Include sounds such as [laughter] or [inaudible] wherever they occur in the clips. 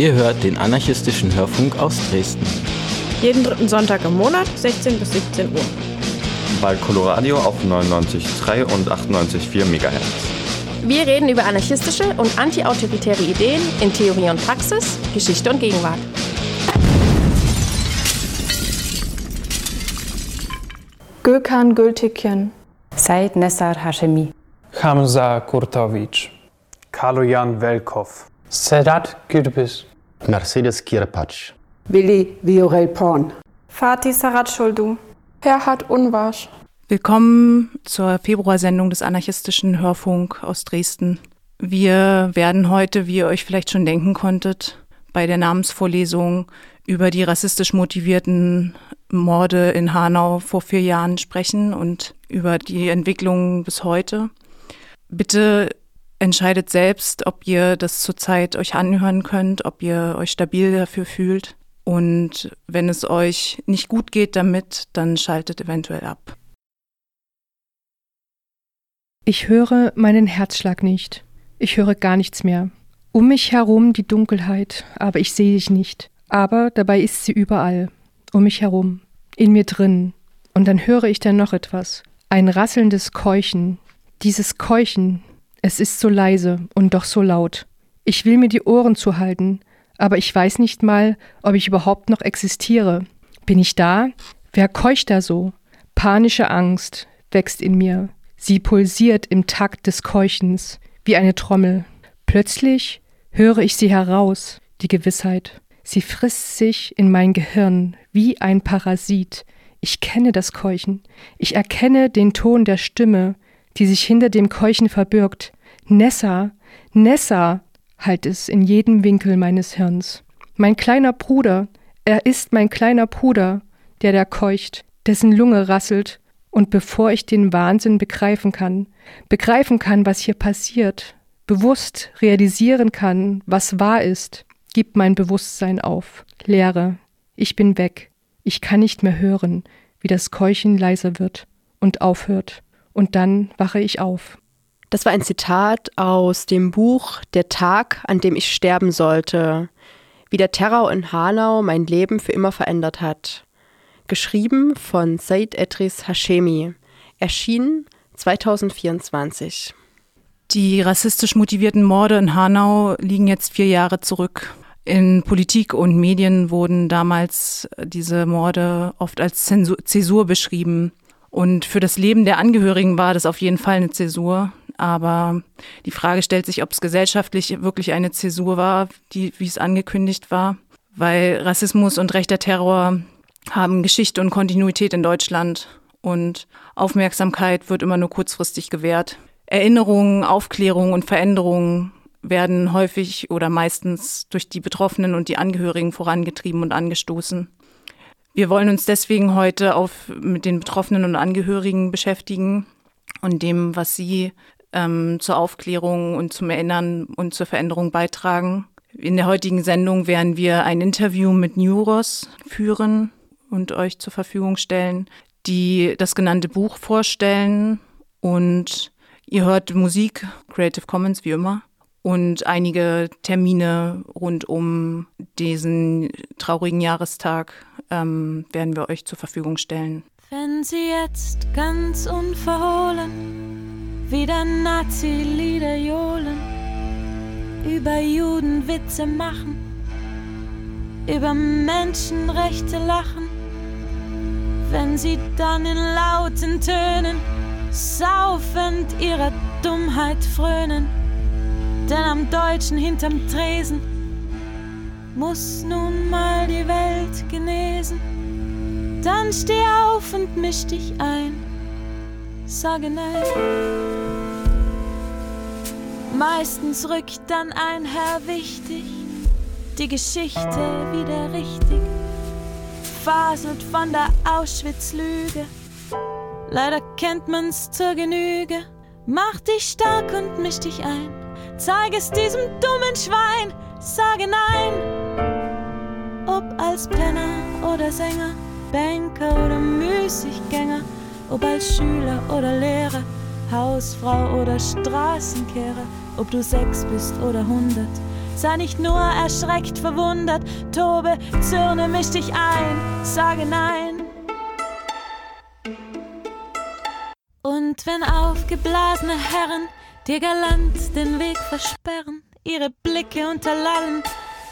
Ihr hört den anarchistischen Hörfunk aus Dresden. Jeden dritten Sonntag im Monat, 16 bis 17 Uhr. Bei Coloradio auf 99,3 und 98,4 MHz. Wir reden über anarchistische und antiautoritäre Ideen in Theorie und Praxis, Geschichte und Gegenwart. Gökhan Gültekin. Said Nessar Hashemi. Hamza Kurtovic. Kaloyan Velkov. Sedat Gürbüz. Mercedes Kirpatsch. Willi Viorel Porn. Fatih Saratschuldu. Gerhard Unwasch. Willkommen zur Februarsendung des anarchistischen Hörfunk aus Dresden. Wir werden heute, wie ihr euch vielleicht schon denken konntet, bei der Namensvorlesung über die rassistisch motivierten Morde in Hanau vor vier Jahren sprechen und über die Entwicklung bis heute. Bitte entscheidet selbst, ob ihr das zurzeit euch anhören könnt, ob ihr euch stabil dafür fühlt. Und wenn es euch nicht gut geht damit, dann schaltet eventuell ab. Ich höre meinen Herzschlag nicht. Ich höre gar nichts mehr. Um mich herum die Dunkelheit, aber ich sehe dich nicht. Aber dabei ist sie überall. Um mich herum. In mir drin. Und dann höre ich dann noch etwas. Ein rasselndes Keuchen. Dieses Keuchen, es ist so leise und doch so laut. Ich will mir die Ohren zuhalten, aber ich weiß nicht mal, ob ich überhaupt noch existiere. Bin ich da? Wer keucht da so? Panische Angst wächst in mir. Sie pulsiert im Takt des Keuchens wie eine Trommel. Plötzlich höre ich sie heraus, die Gewissheit. Sie frisst sich in mein Gehirn wie ein Parasit. Ich kenne das Keuchen. Ich erkenne den Ton der Stimme, die sich hinter dem Keuchen verbirgt. Nessa, Nessa, halt es in jedem Winkel meines Hirns. Mein kleiner Bruder, er ist mein kleiner Bruder, der da keucht, dessen Lunge rasselt, und bevor ich den Wahnsinn begreifen kann, begreifen kann, was hier passiert, bewusst realisieren kann, was wahr ist, gibt mein Bewusstsein auf. Leere. Ich bin weg. Ich kann nicht mehr hören, wie das Keuchen leiser wird und aufhört und dann wache ich auf. Das war ein Zitat aus dem Buch Der Tag, an dem ich sterben sollte, wie der Terror in Hanau mein Leben für immer verändert hat. Geschrieben von Said Edris Hashemi, erschienen 2024. Die rassistisch motivierten Morde in Hanau liegen jetzt vier Jahre zurück. In Politik und Medien wurden damals diese Morde oft als Zäsur beschrieben. Und für das Leben der Angehörigen war das auf jeden Fall eine Zäsur. Aber die Frage stellt sich, ob es gesellschaftlich wirklich eine Zäsur war, die, wie es angekündigt war. Weil Rassismus und rechter Terror haben Geschichte und Kontinuität in Deutschland. Und Aufmerksamkeit wird immer nur kurzfristig gewährt. Erinnerungen, Aufklärung und Veränderungen werden häufig oder meistens durch die Betroffenen und die Angehörigen vorangetrieben und angestoßen. Wir wollen uns deswegen heute auf, mit den Betroffenen und Angehörigen beschäftigen und dem, was sie ähm, zur Aufklärung und zum Erinnern und zur Veränderung beitragen. In der heutigen Sendung werden wir ein Interview mit Neuros führen und euch zur Verfügung stellen, die das genannte Buch vorstellen. Und ihr hört Musik, Creative Commons wie immer und einige Termine rund um diesen traurigen Jahrestag ähm, werden wir euch zur Verfügung stellen. Wenn Sie jetzt ganz unverhohlen wieder Nazi-Lieder johlen, über Juden Witze machen, über Menschenrechte lachen, wenn Sie dann in lauten Tönen saufend ihrer Dummheit frönen, denn am Deutschen hinterm Tresen muss nun mal die Welt genesen. Dann steh auf und misch dich ein, sage nein. Meistens rückt dann ein Herr wichtig, die Geschichte wieder richtig, faselt von der Auschwitz-Lüge. Leider kennt man's zur Genüge. Mach dich stark und misch dich ein. Zeig es diesem dummen Schwein, sage nein. Ob als Penner oder Sänger, Banker oder Müßiggänger, ob als Schüler oder Lehrer, Hausfrau oder Straßenkehrer, ob du sechs bist oder hundert, Sei nicht nur erschreckt, verwundert, tobe, zürne, misch dich ein, sage nein. Wenn aufgeblasene Herren dir galant den Weg versperren, ihre Blicke unterlallen,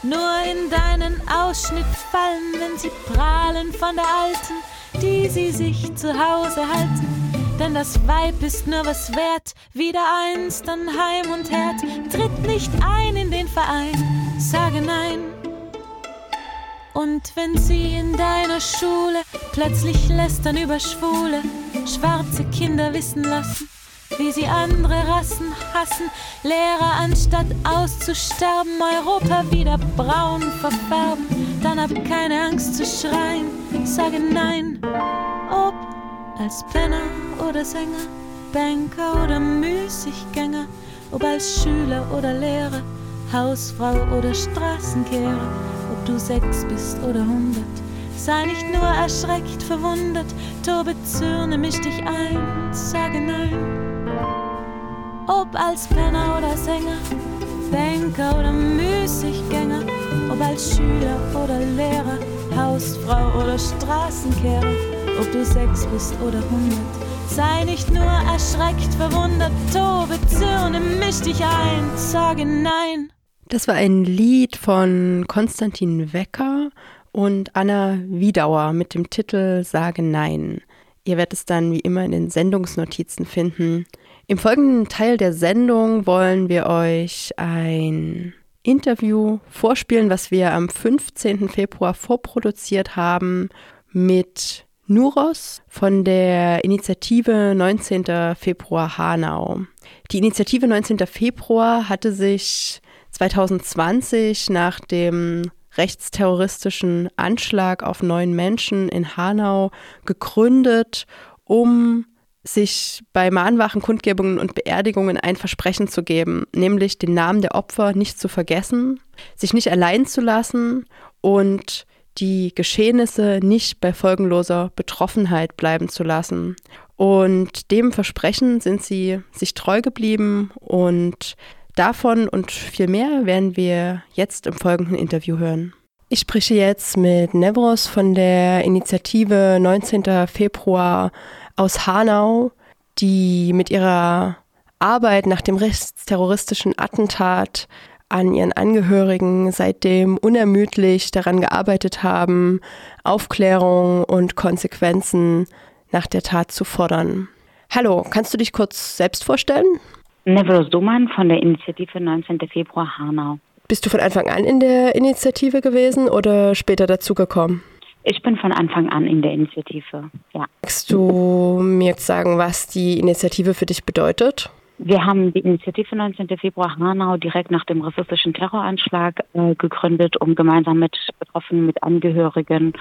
nur in deinen Ausschnitt fallen, wenn sie prahlen von der Alten, die sie sich zu Hause halten. Denn das Weib ist nur was wert, wieder einst an Heim und Herd. Tritt nicht ein in den Verein, sage nein. Und wenn sie in deiner Schule plötzlich lästern über Schwule, schwarze Kinder wissen lassen, wie sie andere Rassen hassen, Lehrer anstatt auszusterben, Europa wieder braun verfärben, dann hab keine Angst zu schreien, sage nein, ob als Penner oder Sänger, Banker oder Müßiggänger, ob als Schüler oder Lehrer, Hausfrau oder Straßenkehrer, ob du sechs bist oder hundert. Sei nicht nur erschreckt, verwundert, tobe, zürne, misch dich ein, sage nein. Ob als Penner oder Sänger, Banker oder Müßiggänger, ob als Schüler oder Lehrer, Hausfrau oder Straßenkehrer, ob du sechs bist oder hundert. Sei nicht nur erschreckt, verwundert, tobe, zürne, misch dich ein, sage nein. Das war ein Lied von Konstantin Wecker und Anna Wiedauer mit dem Titel Sage Nein. Ihr werdet es dann wie immer in den Sendungsnotizen finden. Im folgenden Teil der Sendung wollen wir euch ein Interview vorspielen, was wir am 15. Februar vorproduziert haben mit Nuros von der Initiative 19. Februar Hanau. Die Initiative 19. Februar hatte sich 2020 nach dem rechtsterroristischen Anschlag auf neun Menschen in Hanau gegründet, um sich bei Mahnwachen, Kundgebungen und Beerdigungen ein Versprechen zu geben, nämlich den Namen der Opfer nicht zu vergessen, sich nicht allein zu lassen und die Geschehnisse nicht bei folgenloser Betroffenheit bleiben zu lassen. Und dem Versprechen sind sie sich treu geblieben und davon und viel mehr werden wir jetzt im folgenden Interview hören. Ich spreche jetzt mit Nevros von der Initiative 19. Februar aus Hanau, die mit ihrer Arbeit nach dem rechtsterroristischen Attentat an ihren Angehörigen seitdem unermüdlich daran gearbeitet haben, Aufklärung und Konsequenzen nach der Tat zu fordern. Hallo, kannst du dich kurz selbst vorstellen? Nevros Duman von der Initiative 19. Februar Hanau. Bist du von Anfang an in der Initiative gewesen oder später dazugekommen? Ich bin von Anfang an in der Initiative, ja. Magst du mir jetzt sagen, was die Initiative für dich bedeutet? Wir haben die Initiative 19. Februar Hanau direkt nach dem rassistischen Terroranschlag äh, gegründet, um gemeinsam mit Betroffenen, mit Angehörigen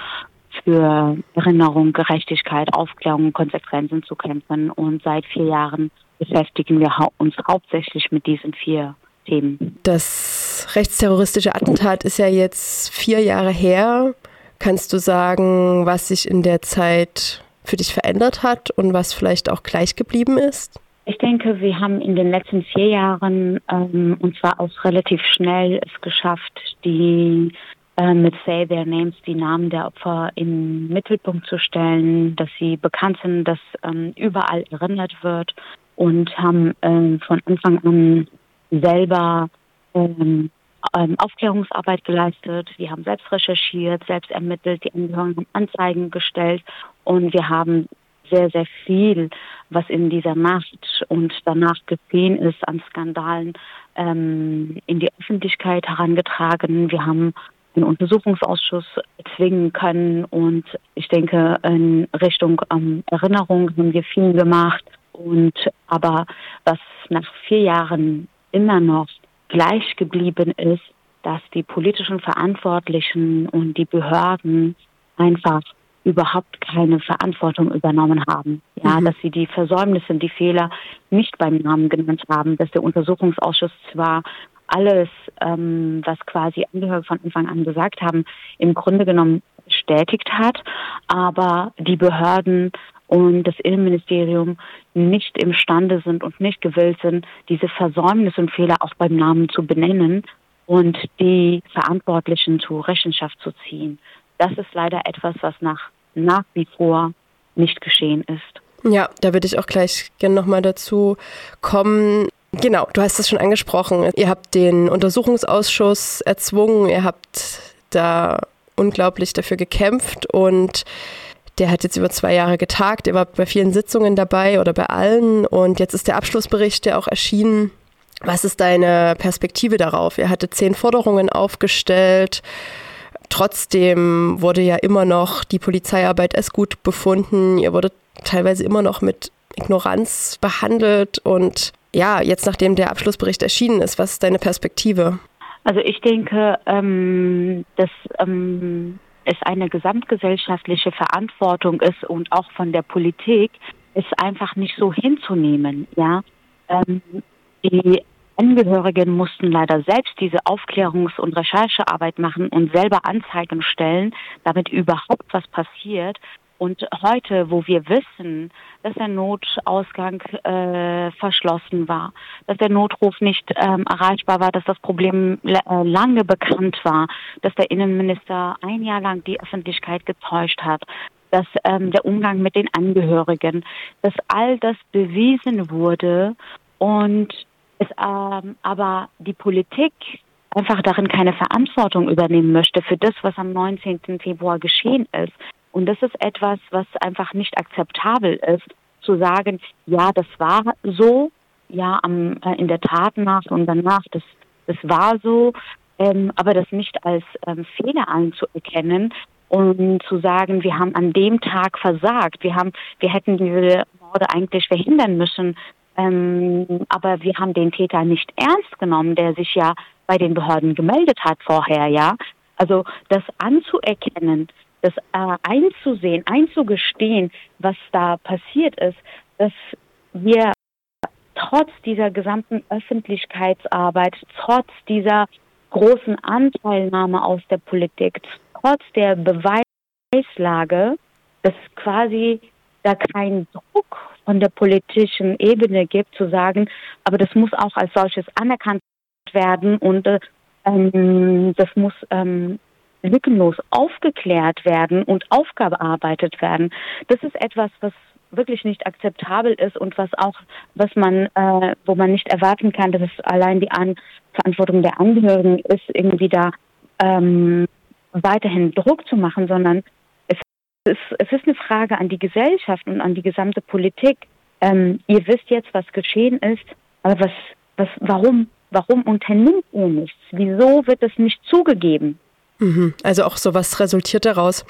für Erinnerung, Gerechtigkeit, Aufklärung und Konsequenzen zu kämpfen. Und seit vier Jahren beschäftigen wir uns hauptsächlich mit diesen vier Themen. Das rechtsterroristische Attentat ist ja jetzt vier Jahre her. Kannst du sagen, was sich in der Zeit für dich verändert hat und was vielleicht auch gleich geblieben ist? Ich denke, wir haben in den letzten vier Jahren, ähm, und zwar auch relativ schnell, es geschafft, die äh, mit Say Their Names die Namen der Opfer im Mittelpunkt zu stellen, dass sie bekannt sind, dass ähm, überall erinnert wird und haben ähm, von Anfang an selber ähm, ähm, Aufklärungsarbeit geleistet. Wir haben selbst recherchiert, selbst ermittelt, die Angehörigen haben Anzeigen gestellt und wir haben sehr, sehr viel, was in dieser Nacht und danach geschehen ist an Skandalen, ähm, in die Öffentlichkeit herangetragen. Wir haben einen Untersuchungsausschuss zwingen können und ich denke, in Richtung ähm, Erinnerung haben wir viel gemacht. Und aber was nach vier Jahren immer noch gleich geblieben ist, dass die politischen Verantwortlichen und die Behörden einfach überhaupt keine Verantwortung übernommen haben. Ja, mhm. dass sie die Versäumnisse, die Fehler nicht beim Namen genannt haben, dass der Untersuchungsausschuss zwar alles, ähm, was quasi Angehörige von Anfang an gesagt haben, im Grunde genommen bestätigt hat, aber die Behörden und das Innenministerium nicht imstande sind und nicht gewillt sind, diese Versäumnisse und Fehler auch beim Namen zu benennen und die Verantwortlichen zur Rechenschaft zu ziehen. Das ist leider etwas, was nach, nach wie vor nicht geschehen ist. Ja, da würde ich auch gleich gerne nochmal dazu kommen. Genau, du hast es schon angesprochen. Ihr habt den Untersuchungsausschuss erzwungen, ihr habt da unglaublich dafür gekämpft und der hat jetzt über zwei Jahre getagt. Er war bei vielen Sitzungen dabei oder bei allen und jetzt ist der Abschlussbericht ja auch erschienen. Was ist deine Perspektive darauf? Ihr hattet zehn Forderungen aufgestellt. Trotzdem wurde ja immer noch die Polizeiarbeit als gut befunden. Ihr wurdet teilweise immer noch mit Ignoranz behandelt. Und ja, jetzt nachdem der Abschlussbericht erschienen ist, was ist deine Perspektive? Also ich denke, ähm, dass ähm, es eine gesamtgesellschaftliche Verantwortung ist und auch von der Politik, es einfach nicht so hinzunehmen. Ja, ähm, die Angehörigen mussten leider selbst diese Aufklärungs- und Recherchearbeit machen und selber Anzeigen stellen, damit überhaupt was passiert. Und heute, wo wir wissen, dass der Notausgang äh, verschlossen war, dass der Notruf nicht ähm, erreichbar war, dass das Problem äh, lange bekannt war, dass der Innenminister ein Jahr lang die Öffentlichkeit getäuscht hat, dass ähm, der Umgang mit den Angehörigen, dass all das bewiesen wurde und es ähm, aber die Politik einfach darin keine Verantwortung übernehmen möchte für das, was am 19. Februar geschehen ist. Und das ist etwas, was einfach nicht akzeptabel ist, zu sagen, ja, das war so, ja, am, äh, in der Tat nach und danach, das, das war so, ähm, aber das nicht als ähm, Fehler anzuerkennen und zu sagen, wir haben an dem Tag versagt, wir haben, wir hätten diese Morde eigentlich verhindern müssen, ähm, aber wir haben den Täter nicht ernst genommen, der sich ja bei den Behörden gemeldet hat vorher, ja. Also das anzuerkennen, das äh, einzusehen, einzugestehen, was da passiert ist, dass wir trotz dieser gesamten Öffentlichkeitsarbeit, trotz dieser großen Anteilnahme aus der Politik, trotz der Beweislage, dass quasi da kein Druck von der politischen Ebene gibt, zu sagen, aber das muss auch als solches anerkannt werden und äh, ähm, das muss ähm, lückenlos aufgeklärt werden und aufgearbeitet werden. Das ist etwas, was wirklich nicht akzeptabel ist und was auch, was man, äh, wo man nicht erwarten kann, dass es allein die An Verantwortung der Angehörigen ist, irgendwie da ähm, weiterhin Druck zu machen, sondern es ist, es ist eine Frage an die Gesellschaft und an die gesamte Politik. Ähm, ihr wisst jetzt, was geschehen ist, aber was, was, warum, warum unternimmt ihr nichts? Wieso wird es nicht zugegeben? Also auch sowas resultiert daraus.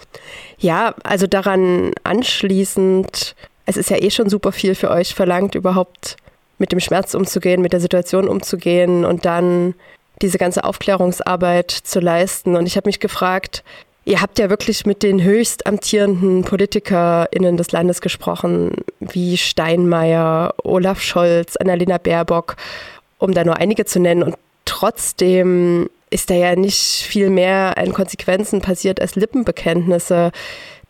Ja, also daran anschließend, es ist ja eh schon super viel für euch verlangt, überhaupt mit dem Schmerz umzugehen, mit der Situation umzugehen und dann diese ganze Aufklärungsarbeit zu leisten. Und ich habe mich gefragt, ihr habt ja wirklich mit den höchst amtierenden PolitikerInnen des Landes gesprochen, wie Steinmeier, Olaf Scholz, Annalena Baerbock, um da nur einige zu nennen. Und trotzdem ist da ja nicht viel mehr an Konsequenzen passiert als Lippenbekenntnisse.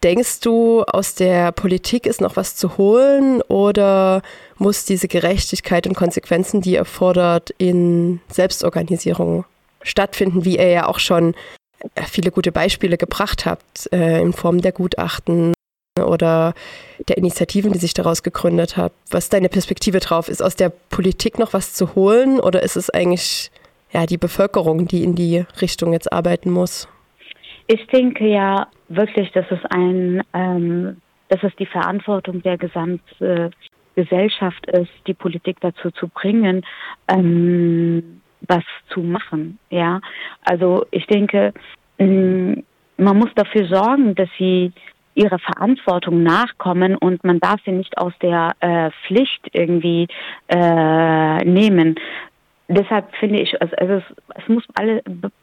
Denkst du, aus der Politik ist noch was zu holen oder muss diese Gerechtigkeit und Konsequenzen, die ihr fordert, in Selbstorganisierung stattfinden, wie ihr ja auch schon viele gute Beispiele gebracht habt, äh, in Form der Gutachten oder der Initiativen, die sich daraus gegründet haben? Was ist deine Perspektive drauf? Ist aus der Politik noch was zu holen oder ist es eigentlich ja, die Bevölkerung, die in die Richtung jetzt arbeiten muss? Ich denke ja wirklich, dass es ein, ähm, dass es die Verantwortung der Gesamtgesellschaft äh, ist, die Politik dazu zu bringen, ähm, was zu machen. Ja, also ich denke, ähm, man muss dafür sorgen, dass sie ihrer Verantwortung nachkommen und man darf sie nicht aus der äh, Pflicht irgendwie äh, nehmen deshalb finde ich, also, also es, es, muss alle,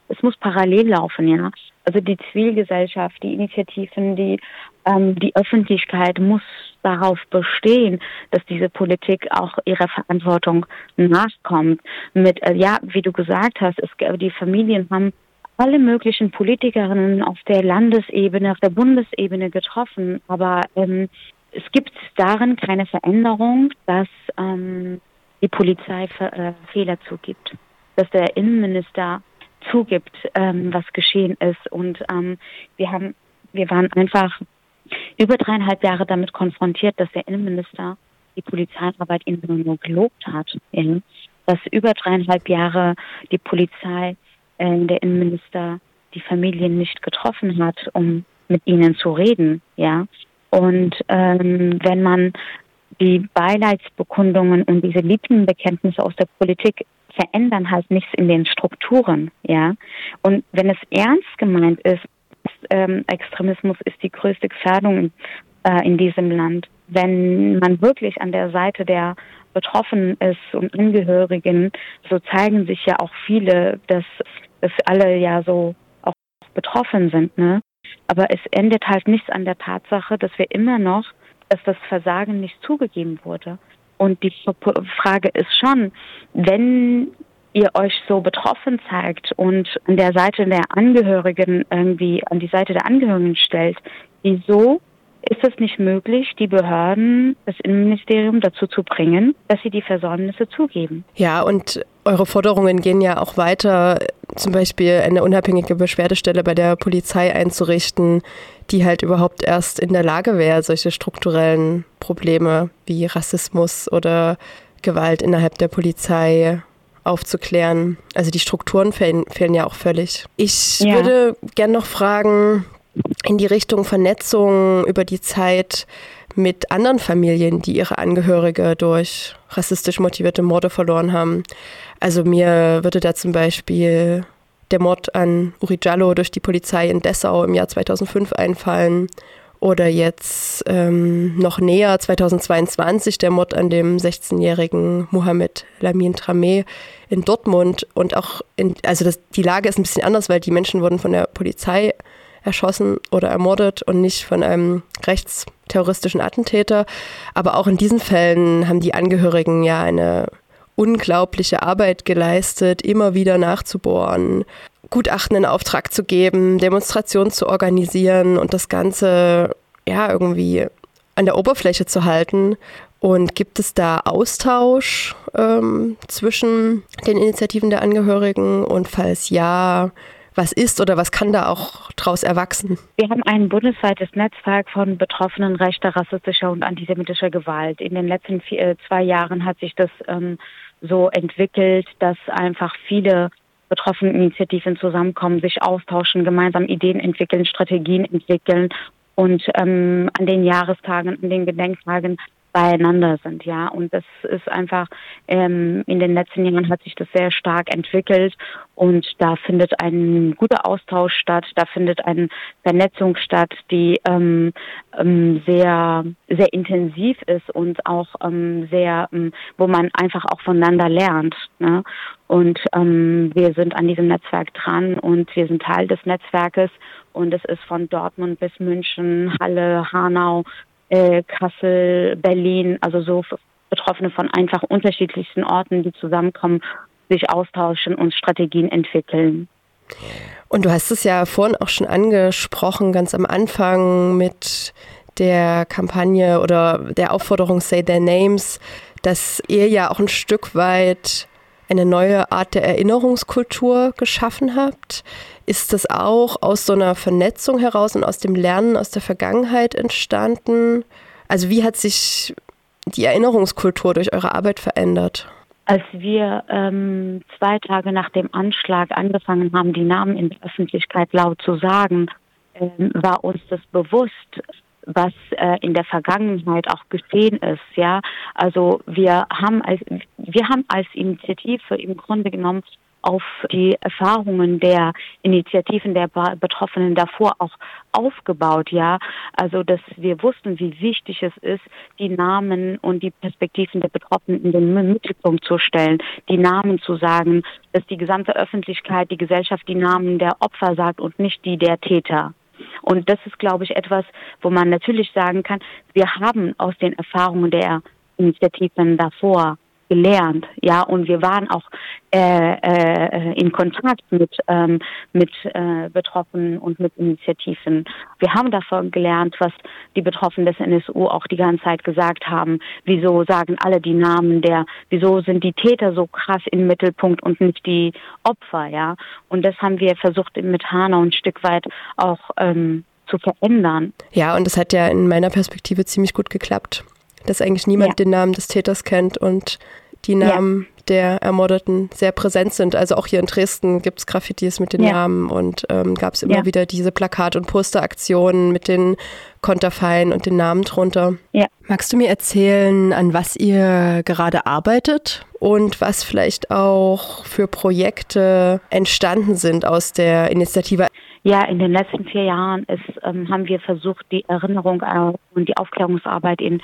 es muss parallel laufen, ja. Also die Zivilgesellschaft, die Initiativen, die, ähm, die Öffentlichkeit muss darauf bestehen, dass diese Politik auch ihrer Verantwortung nachkommt. Mit, äh, ja, wie du gesagt hast, es, die Familien haben alle möglichen Politikerinnen auf der Landesebene, auf der Bundesebene getroffen, aber ähm, es gibt darin keine Veränderung, dass ähm, die Polizei äh, Fehler zugibt. Dass der Innenminister zugibt, ähm, was geschehen ist. Und ähm, wir haben, wir waren einfach über dreieinhalb Jahre damit konfrontiert, dass der Innenminister die Polizeiarbeit immer nur gelobt hat. Ja? Dass über dreieinhalb Jahre die Polizei, äh, der Innenminister die Familien nicht getroffen hat, um mit ihnen zu reden. Ja? Und ähm, wenn man die Beileidsbekundungen und diese Lippenbekenntnisse aus der Politik verändern halt nichts in den Strukturen, ja. Und wenn es ernst gemeint ist, ähm, Extremismus ist die größte Gefährdung äh, in diesem Land. Wenn man wirklich an der Seite der Betroffenen ist und Angehörigen, so zeigen sich ja auch viele, dass, dass alle ja so auch betroffen sind, ne? Aber es endet halt nichts an der Tatsache, dass wir immer noch, dass das Versagen nicht zugegeben wurde. Und die Frage ist schon, wenn ihr euch so betroffen zeigt und an der Seite der Angehörigen irgendwie an die Seite der Angehörigen stellt, wieso ist es nicht möglich, die Behörden, das Innenministerium dazu zu bringen, dass sie die Versäumnisse zugeben. Ja, und eure Forderungen gehen ja auch weiter, zum Beispiel eine unabhängige Beschwerdestelle bei der Polizei einzurichten, die halt überhaupt erst in der Lage wäre, solche strukturellen Probleme wie Rassismus oder Gewalt innerhalb der Polizei aufzuklären. Also die Strukturen fehlen, fehlen ja auch völlig. Ich ja. würde gerne noch fragen, in die Richtung Vernetzung über die Zeit mit anderen Familien, die ihre Angehörige durch rassistisch motivierte Morde verloren haben. Also mir würde da zum Beispiel der Mord an Uri Jallo durch die Polizei in Dessau im Jahr 2005 einfallen. Oder jetzt ähm, noch näher, 2022, der Mord an dem 16-jährigen Mohamed Lamin Tramé in Dortmund. Und auch, in, also das, die Lage ist ein bisschen anders, weil die Menschen wurden von der Polizei erschossen oder ermordet und nicht von einem rechtsterroristischen Attentäter. Aber auch in diesen Fällen haben die Angehörigen ja eine unglaubliche Arbeit geleistet, immer wieder nachzubohren, Gutachten in Auftrag zu geben, Demonstrationen zu organisieren und das Ganze ja irgendwie an der Oberfläche zu halten. Und gibt es da Austausch ähm, zwischen den Initiativen der Angehörigen? Und falls ja, was ist oder was kann da auch daraus erwachsen? Wir haben ein bundesweites Netzwerk von Betroffenen rechter, rassistischer und antisemitischer Gewalt. In den letzten vier, äh, zwei Jahren hat sich das ähm, so entwickelt, dass einfach viele betroffene Initiativen zusammenkommen, sich austauschen, gemeinsam Ideen entwickeln, Strategien entwickeln und ähm, an den Jahrestagen, an den Gedenktagen beieinander sind, ja. Und das ist einfach, ähm, in den letzten Jahren hat sich das sehr stark entwickelt und da findet ein guter Austausch statt, da findet eine Vernetzung statt, die ähm, ähm, sehr, sehr intensiv ist und auch ähm, sehr, ähm, wo man einfach auch voneinander lernt. Ne? Und ähm, wir sind an diesem Netzwerk dran und wir sind Teil des Netzwerkes und es ist von Dortmund bis München, Halle, Hanau, äh, Kassel, Berlin, also so Betroffene von einfach unterschiedlichsten Orten, die zusammenkommen, sich austauschen und Strategien entwickeln. Und du hast es ja vorhin auch schon angesprochen, ganz am Anfang mit der Kampagne oder der Aufforderung Say Their Names, dass ihr ja auch ein Stück weit eine neue Art der Erinnerungskultur geschaffen habt. Ist das auch aus so einer Vernetzung heraus und aus dem Lernen aus der Vergangenheit entstanden? Also wie hat sich die Erinnerungskultur durch eure Arbeit verändert? Als wir ähm, zwei Tage nach dem Anschlag angefangen haben, die Namen in der Öffentlichkeit laut zu sagen, ähm, war uns das bewusst, was äh, in der Vergangenheit auch geschehen ist. Ja, also wir haben als wir haben als Initiative im Grunde genommen auf die Erfahrungen der Initiativen der Betroffenen davor auch aufgebaut, ja. Also, dass wir wussten, wie wichtig es ist, die Namen und die Perspektiven der Betroffenen in den Mittelpunkt zu stellen, die Namen zu sagen, dass die gesamte Öffentlichkeit, die Gesellschaft die Namen der Opfer sagt und nicht die der Täter. Und das ist, glaube ich, etwas, wo man natürlich sagen kann, wir haben aus den Erfahrungen der Initiativen davor gelernt, ja, und wir waren auch äh, äh, in Kontakt mit ähm, mit äh, Betroffenen und mit Initiativen. Wir haben davon gelernt, was die Betroffenen des NSU auch die ganze Zeit gesagt haben. Wieso sagen alle die Namen der? Wieso sind die Täter so krass im Mittelpunkt und nicht die Opfer, ja? Und das haben wir versucht mit Hanau ein Stück weit auch ähm, zu verändern. Ja, und das hat ja in meiner Perspektive ziemlich gut geklappt dass eigentlich niemand ja. den Namen des Täters kennt und die Namen ja. der Ermordeten sehr präsent sind. Also auch hier in Dresden gibt es Graffitis mit den ja. Namen und ähm, gab es immer wieder diese Plakat- und Posteraktionen mit den Konterfeien und den Namen drunter. Magst du mir erzählen, an was ihr gerade arbeitet und was vielleicht auch für Projekte entstanden sind aus der Initiative? Ja, in den letzten vier Jahren ist, ähm, haben wir versucht, die Erinnerung und die Aufklärungsarbeit in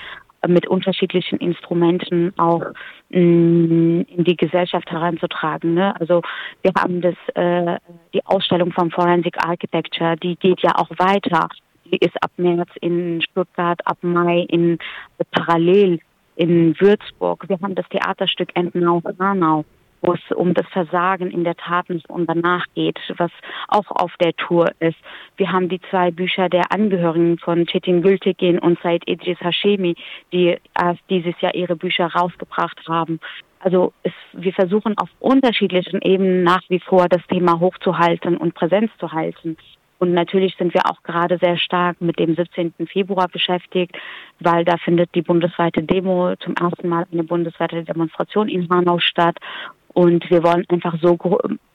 mit unterschiedlichen Instrumenten auch mm, in die Gesellschaft heranzutragen. Ne? Also wir haben das äh, die Ausstellung vom Forensic Architecture, die geht ja auch weiter. Die ist ab März in Stuttgart, ab Mai in äh, parallel in Würzburg. Wir haben das Theaterstück Entenau-Hanau wo es um das Versagen in der Taten und danach geht, was auch auf der Tour ist. Wir haben die zwei Bücher der Angehörigen von Chetin Gültekin und Said Idris Hashemi, die erst dieses Jahr ihre Bücher rausgebracht haben. Also es, wir versuchen auf unterschiedlichen Ebenen nach wie vor das Thema hochzuhalten und Präsenz zu halten. Und natürlich sind wir auch gerade sehr stark mit dem 17. Februar beschäftigt, weil da findet die bundesweite Demo zum ersten Mal eine bundesweite Demonstration in Hanau statt. Und wir wollen einfach so,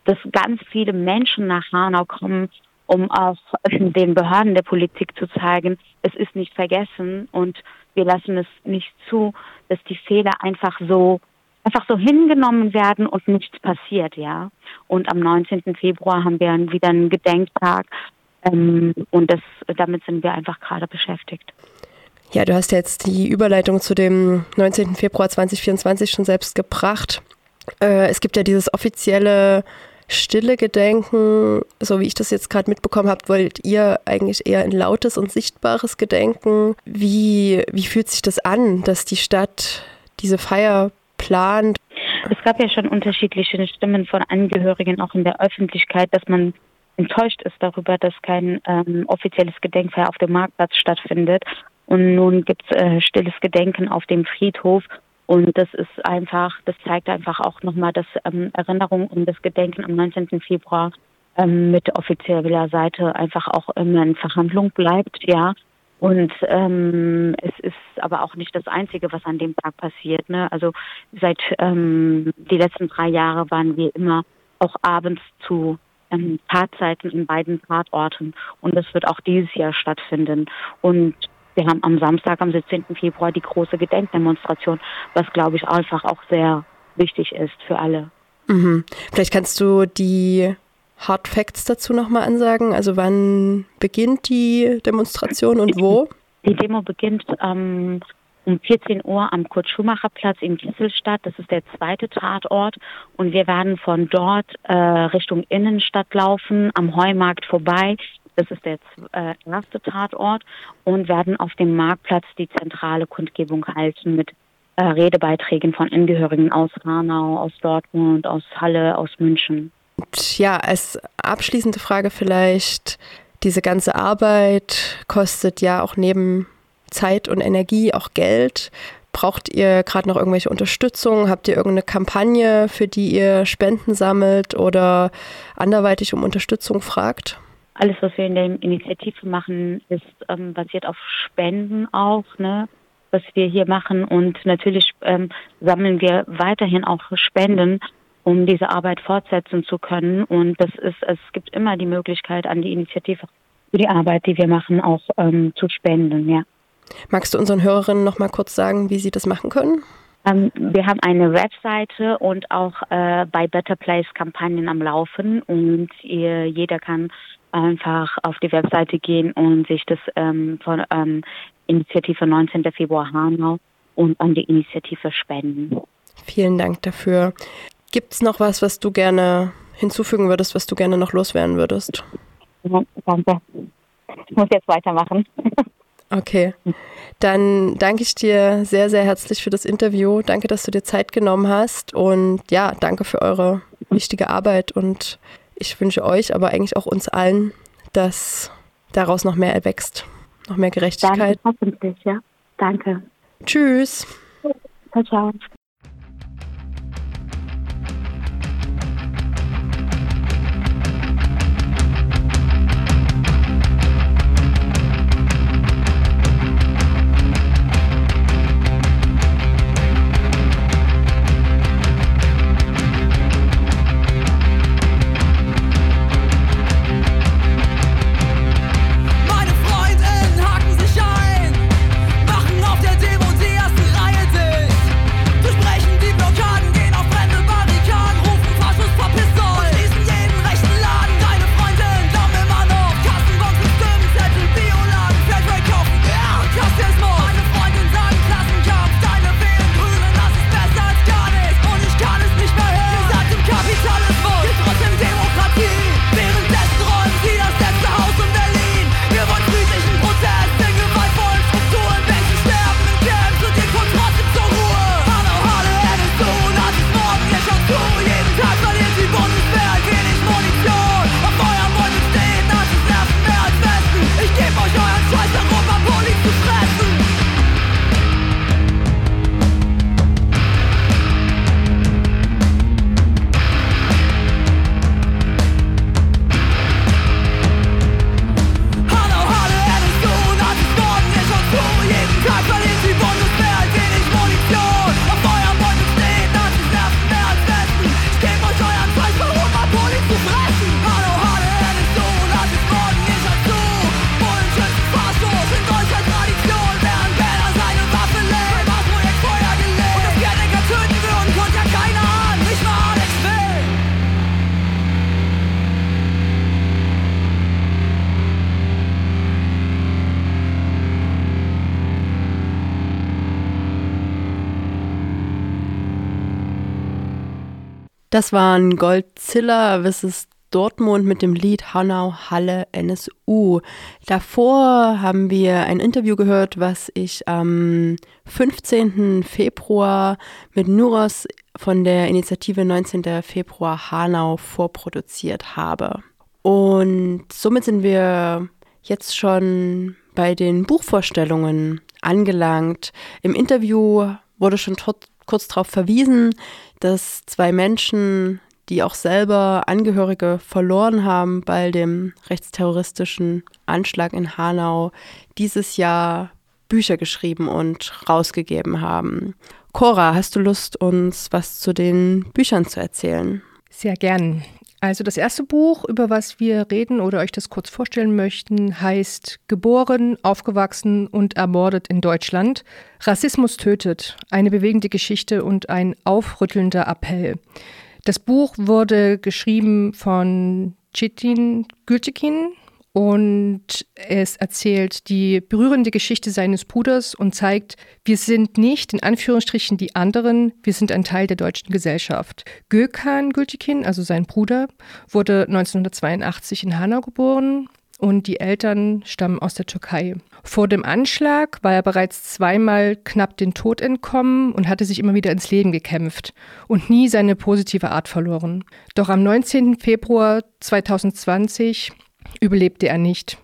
dass ganz viele Menschen nach Hanau kommen, um auch [laughs] den Behörden der Politik zu zeigen, es ist nicht vergessen und wir lassen es nicht zu, dass die Fehler einfach so einfach so hingenommen werden und nichts passiert, ja. Und am 19. Februar haben wir wieder einen Gedenktag ähm, und das, damit sind wir einfach gerade beschäftigt. Ja, du hast jetzt die Überleitung zu dem 19. Februar 2024 schon selbst gebracht. Äh, es gibt ja dieses offizielle stille Gedenken, so wie ich das jetzt gerade mitbekommen habe, wollt ihr eigentlich eher ein lautes und sichtbares Gedenken. Wie, wie fühlt sich das an, dass die Stadt diese Feier plant? Es gab ja schon unterschiedliche Stimmen von Angehörigen auch in der Öffentlichkeit, dass man enttäuscht ist darüber, dass kein ähm, offizielles Gedenkfeier auf dem Marktplatz stattfindet. Und nun gibt es äh, stilles Gedenken auf dem Friedhof. Und das ist einfach, das zeigt einfach auch nochmal, dass ähm, Erinnerung und das Gedenken am 19. Februar ähm, mit offizieller Seite einfach auch immer in Verhandlung bleibt, ja. Und ähm, es ist aber auch nicht das Einzige, was an dem Tag passiert. Ne? Also seit ähm, die letzten drei Jahre waren wir immer auch abends zu ähm, Tatzeiten in beiden Tatorten. Und das wird auch dieses Jahr stattfinden. Und wir haben am Samstag, am 17. Februar, die große Gedenkdemonstration, was, glaube ich, einfach auch sehr wichtig ist für alle. Mhm. Vielleicht kannst du die Hard Facts dazu nochmal ansagen. Also wann beginnt die Demonstration und wo? Die Demo beginnt ähm, um 14 Uhr am Kurt-Schumacher-Platz in Kisselstadt. Das ist der zweite Tatort. Und wir werden von dort äh, Richtung Innenstadt laufen, am Heumarkt vorbei, das ist der äh, erste Tatort und werden auf dem Marktplatz die zentrale Kundgebung halten mit äh, Redebeiträgen von Angehörigen aus Hanau, aus Dortmund, aus Halle, aus München. Und ja, als abschließende Frage vielleicht, diese ganze Arbeit kostet ja auch neben Zeit und Energie auch Geld. Braucht ihr gerade noch irgendwelche Unterstützung? Habt ihr irgendeine Kampagne, für die ihr Spenden sammelt oder anderweitig um Unterstützung fragt? Alles, was wir in der Initiative machen, ist ähm, basiert auf Spenden auch, ne? was wir hier machen. Und natürlich ähm, sammeln wir weiterhin auch Spenden, um diese Arbeit fortsetzen zu können. Und das ist, es gibt immer die Möglichkeit, an die Initiative für die Arbeit, die wir machen, auch ähm, zu spenden, ja. Magst du unseren Hörerinnen noch mal kurz sagen, wie sie das machen können? Ähm, wir haben eine Webseite und auch äh, bei Better Place Kampagnen am Laufen und ihr, jeder kann einfach auf die Webseite gehen und sich das ähm, von ähm, Initiative 19. Februar Hanau und an die Initiative spenden. Vielen Dank dafür. Gibt es noch was, was du gerne hinzufügen würdest, was du gerne noch loswerden würdest? Ja, danke. Ich muss jetzt weitermachen. [laughs] Okay. Dann danke ich dir sehr, sehr herzlich für das Interview. Danke, dass du dir Zeit genommen hast. Und ja, danke für eure wichtige Arbeit. Und ich wünsche euch, aber eigentlich auch uns allen, dass daraus noch mehr erwächst. Noch mehr Gerechtigkeit. Danke, hoffentlich, ja. Danke. Tschüss. Ciao, ciao. Das waren Goldzilla vs. Dortmund mit dem Lied Hanau Halle NSU. Davor haben wir ein Interview gehört, was ich am 15. Februar mit Nuros von der Initiative 19. Februar Hanau vorproduziert habe. Und somit sind wir jetzt schon bei den Buchvorstellungen angelangt. Im Interview wurde schon kurz darauf verwiesen, dass zwei Menschen, die auch selber Angehörige verloren haben bei dem rechtsterroristischen Anschlag in Hanau, dieses Jahr Bücher geschrieben und rausgegeben haben. Cora, hast du Lust, uns was zu den Büchern zu erzählen? Sehr gern. Also das erste Buch, über was wir reden oder euch das kurz vorstellen möchten, heißt Geboren, aufgewachsen und ermordet in Deutschland. Rassismus tötet. Eine bewegende Geschichte und ein aufrüttelnder Appell. Das Buch wurde geschrieben von Chitin Gültekin, und es erzählt die berührende Geschichte seines Bruders und zeigt, wir sind nicht in Anführungsstrichen die anderen, wir sind ein Teil der deutschen Gesellschaft. Gökhan Gültekin, also sein Bruder, wurde 1982 in Hanau geboren und die Eltern stammen aus der Türkei. Vor dem Anschlag war er bereits zweimal knapp den Tod entkommen und hatte sich immer wieder ins Leben gekämpft und nie seine positive Art verloren. Doch am 19. Februar 2020 überlebte er nicht.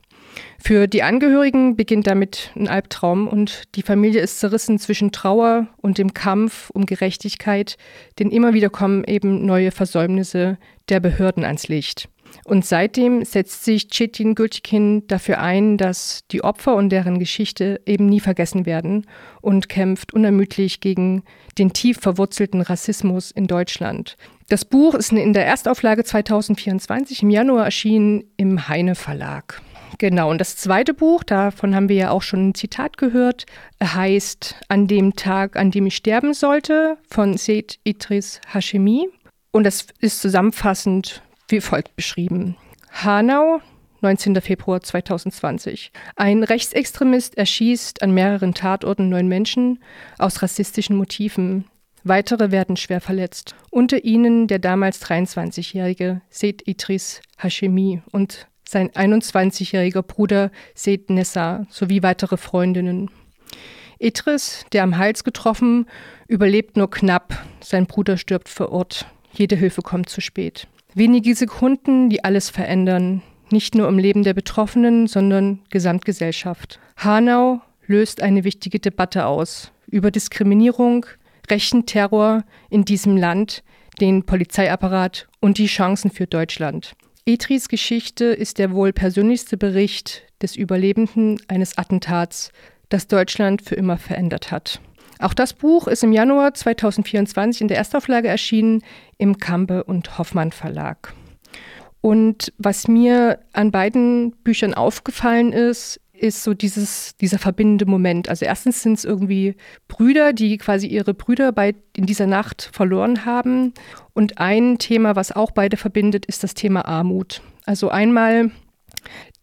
Für die Angehörigen beginnt damit ein Albtraum und die Familie ist zerrissen zwischen Trauer und dem Kampf um Gerechtigkeit, denn immer wieder kommen eben neue Versäumnisse der Behörden ans Licht. Und seitdem setzt sich Chetin Gültekin dafür ein, dass die Opfer und deren Geschichte eben nie vergessen werden und kämpft unermüdlich gegen den tief verwurzelten Rassismus in Deutschland. Das Buch ist in der Erstauflage 2024 im Januar erschienen im Heine Verlag. Genau, und das zweite Buch, davon haben wir ja auch schon ein Zitat gehört, heißt An dem Tag, an dem ich sterben sollte, von Seyd Idris Hashemi. Und das ist zusammenfassend wie folgt beschrieben. Hanau, 19. Februar 2020. Ein Rechtsextremist erschießt an mehreren Tatorten neun Menschen aus rassistischen Motiven. Weitere werden schwer verletzt. Unter ihnen der damals 23-jährige Seyd Idris Hashemi und sein 21-jähriger Bruder Seyd Nessa sowie weitere Freundinnen. Idris, der am Hals getroffen, überlebt nur knapp. Sein Bruder stirbt vor Ort. Jede Hilfe kommt zu spät. Wenige Sekunden, die alles verändern. Nicht nur im Leben der Betroffenen, sondern Gesamtgesellschaft. Hanau löst eine wichtige Debatte aus über Diskriminierung, rechten Terror in diesem Land, den Polizeiapparat und die Chancen für Deutschland. Etris Geschichte ist der wohl persönlichste Bericht des Überlebenden eines Attentats, das Deutschland für immer verändert hat. Auch das Buch ist im Januar 2024 in der Erstauflage erschienen im Kampe und Hoffmann Verlag. Und was mir an beiden Büchern aufgefallen ist, ist so dieses, dieser verbindende Moment. Also erstens sind es irgendwie Brüder, die quasi ihre Brüder bei, in dieser Nacht verloren haben. Und ein Thema, was auch beide verbindet, ist das Thema Armut. Also einmal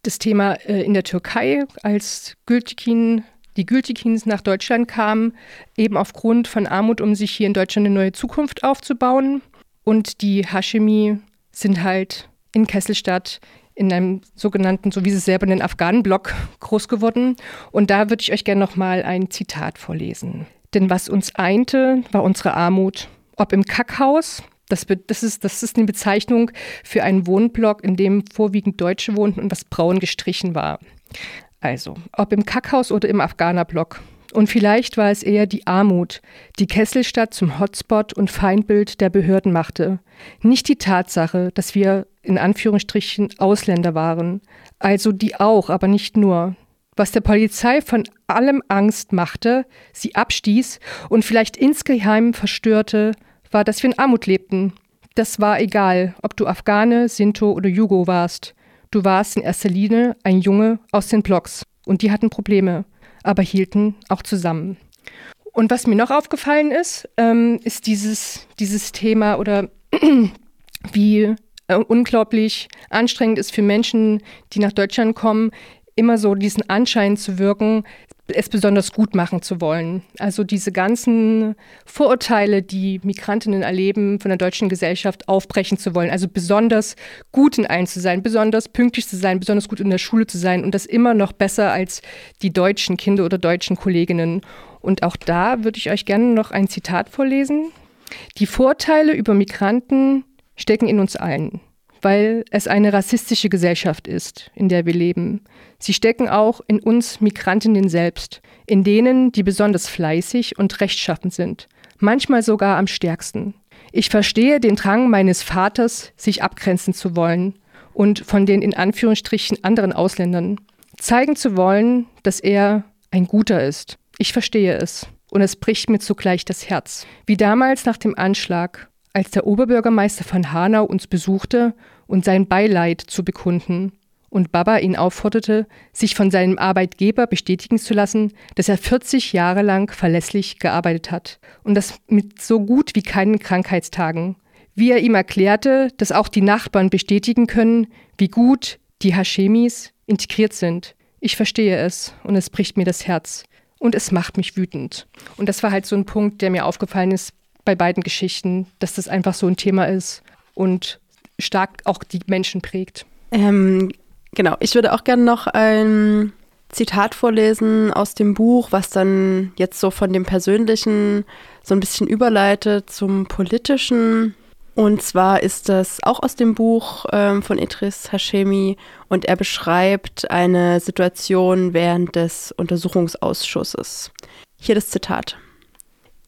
das Thema äh, in der Türkei, als Gültekin, die Gültekins nach Deutschland kamen, eben aufgrund von Armut, um sich hier in Deutschland eine neue Zukunft aufzubauen. Und die Hashemi sind halt in Kesselstadt in einem sogenannten, so wie sie es selber nennen, Afghanenblock groß geworden. Und da würde ich euch gerne noch mal ein Zitat vorlesen. Denn was uns einte, war unsere Armut. Ob im Kackhaus, das, das, ist, das ist eine Bezeichnung für einen Wohnblock, in dem vorwiegend Deutsche wohnten und was braun gestrichen war. Also, ob im Kackhaus oder im Afghanerblock. Und vielleicht war es eher die Armut, die Kesselstadt zum Hotspot und Feindbild der Behörden machte. Nicht die Tatsache, dass wir in Anführungsstrichen Ausländer waren. Also die auch, aber nicht nur. Was der Polizei von allem Angst machte, sie abstieß und vielleicht insgeheim verstörte, war, dass wir in Armut lebten. Das war egal, ob du Afghane, Sinto oder Jugo warst. Du warst in erster Linie ein Junge aus den Blocks. Und die hatten Probleme aber hielten auch zusammen. Und was mir noch aufgefallen ist, ähm, ist dieses, dieses Thema oder [clears throat] wie äh, unglaublich anstrengend ist für Menschen, die nach Deutschland kommen, immer so diesen Anschein zu wirken, es besonders gut machen zu wollen. Also diese ganzen Vorurteile, die Migrantinnen erleben, von der deutschen Gesellschaft aufbrechen zu wollen. Also besonders gut in allen zu sein, besonders pünktlich zu sein, besonders gut in der Schule zu sein und das immer noch besser als die deutschen Kinder oder deutschen Kolleginnen. Und auch da würde ich euch gerne noch ein Zitat vorlesen. Die Vorteile über Migranten stecken in uns allen weil es eine rassistische Gesellschaft ist, in der wir leben. Sie stecken auch in uns Migrantinnen selbst, in denen, die besonders fleißig und rechtschaffen sind, manchmal sogar am stärksten. Ich verstehe den Drang meines Vaters, sich abgrenzen zu wollen und von den in Anführungsstrichen anderen Ausländern, zeigen zu wollen, dass er ein Guter ist. Ich verstehe es und es bricht mir zugleich das Herz. Wie damals nach dem Anschlag als der Oberbürgermeister von Hanau uns besuchte und sein Beileid zu bekunden und Baba ihn aufforderte, sich von seinem Arbeitgeber bestätigen zu lassen, dass er 40 Jahre lang verlässlich gearbeitet hat und das mit so gut wie keinen Krankheitstagen. Wie er ihm erklärte, dass auch die Nachbarn bestätigen können, wie gut die Hashemis integriert sind. Ich verstehe es und es bricht mir das Herz und es macht mich wütend. Und das war halt so ein Punkt, der mir aufgefallen ist bei beiden Geschichten, dass das einfach so ein Thema ist und stark auch die Menschen prägt. Ähm, genau, ich würde auch gerne noch ein Zitat vorlesen aus dem Buch, was dann jetzt so von dem Persönlichen so ein bisschen überleitet zum Politischen. Und zwar ist das auch aus dem Buch ähm, von Idris Hashemi und er beschreibt eine Situation während des Untersuchungsausschusses. Hier das Zitat.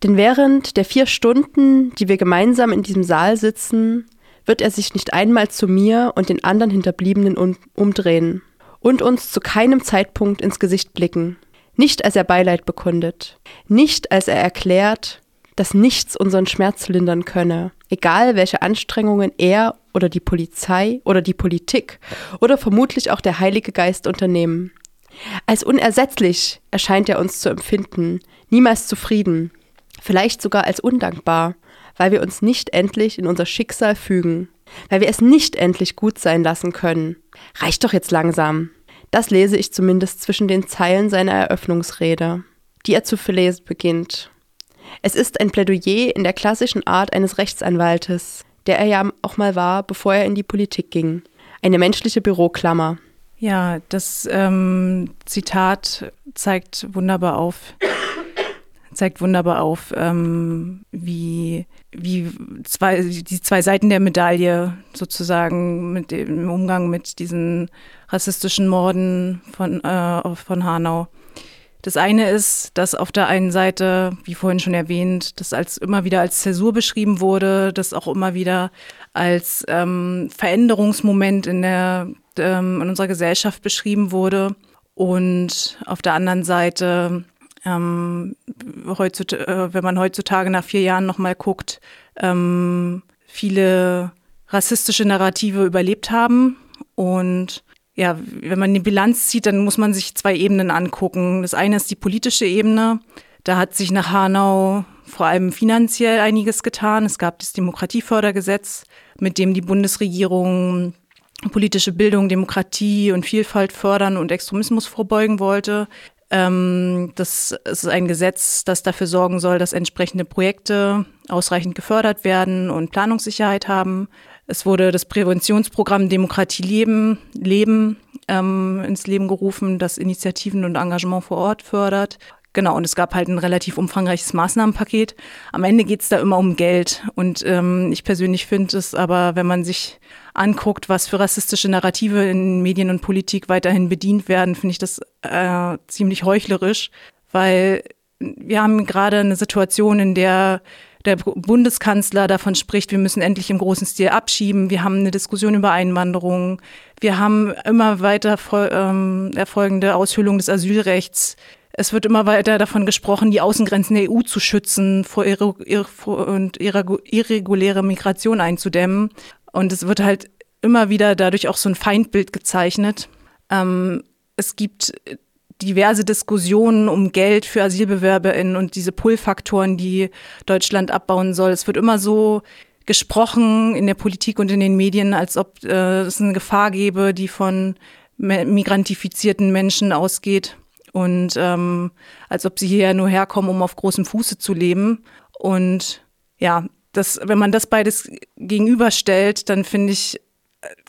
Denn während der vier Stunden, die wir gemeinsam in diesem Saal sitzen, wird er sich nicht einmal zu mir und den anderen Hinterbliebenen um umdrehen und uns zu keinem Zeitpunkt ins Gesicht blicken. Nicht als er Beileid bekundet, nicht als er erklärt, dass nichts unseren Schmerz lindern könne, egal welche Anstrengungen er oder die Polizei oder die Politik oder vermutlich auch der Heilige Geist unternehmen. Als unersetzlich erscheint er uns zu empfinden, niemals zufrieden, vielleicht sogar als undankbar, weil wir uns nicht endlich in unser Schicksal fügen, weil wir es nicht endlich gut sein lassen können. Reicht doch jetzt langsam. Das lese ich zumindest zwischen den Zeilen seiner Eröffnungsrede, die er zu verlesen beginnt. Es ist ein Plädoyer in der klassischen Art eines Rechtsanwaltes, der er ja auch mal war, bevor er in die Politik ging. eine menschliche Büroklammer. Ja, das ähm, Zitat zeigt wunderbar auf, zeigt wunderbar auf, ähm, wie, wie zwei, die zwei Seiten der Medaille sozusagen mit dem, im Umgang mit diesen rassistischen Morden von, äh, von Hanau. Das eine ist, dass auf der einen Seite, wie vorhin schon erwähnt, das als immer wieder als Zäsur beschrieben wurde, das auch immer wieder als ähm, Veränderungsmoment in der ähm, in unserer Gesellschaft beschrieben wurde. Und auf der anderen Seite, ähm, heutzutage, äh, wenn man heutzutage nach vier Jahren nochmal guckt, ähm, viele rassistische Narrative überlebt haben. Und ja, wenn man die Bilanz zieht, dann muss man sich zwei Ebenen angucken. Das eine ist die politische Ebene. Da hat sich nach Hanau vor allem finanziell einiges getan. Es gab das Demokratiefördergesetz, mit dem die Bundesregierung politische Bildung, Demokratie und Vielfalt fördern und Extremismus vorbeugen wollte. Ähm, das ist ein Gesetz, das dafür sorgen soll, dass entsprechende Projekte ausreichend gefördert werden und Planungssicherheit haben. Es wurde das Präventionsprogramm Demokratie Leben, Leben ähm, ins Leben gerufen, das Initiativen und Engagement vor Ort fördert. Genau, und es gab halt ein relativ umfangreiches Maßnahmenpaket. Am Ende geht es da immer um Geld. Und ähm, ich persönlich finde es aber, wenn man sich anguckt, was für rassistische Narrative in Medien und Politik weiterhin bedient werden, finde ich das äh, ziemlich heuchlerisch, weil wir haben gerade eine Situation, in der der Bundeskanzler davon spricht, wir müssen endlich im großen Stil abschieben. Wir haben eine Diskussion über Einwanderung. Wir haben immer weiter ähm, erfolgende Aushöhlung des Asylrechts. Es wird immer weiter davon gesprochen, die Außengrenzen der EU zu schützen vor irre, irre, und irreguläre Migration einzudämmen. Und es wird halt immer wieder dadurch auch so ein Feindbild gezeichnet. Ähm, es gibt diverse Diskussionen um Geld für AsylbewerberInnen und diese Pull-Faktoren, die Deutschland abbauen soll. Es wird immer so gesprochen in der Politik und in den Medien, als ob äh, es eine Gefahr gäbe, die von migrantifizierten Menschen ausgeht und ähm, als ob sie hierher nur herkommen, um auf großem Fuße zu leben. Und ja, das, wenn man das beides gegenüberstellt, dann finde ich,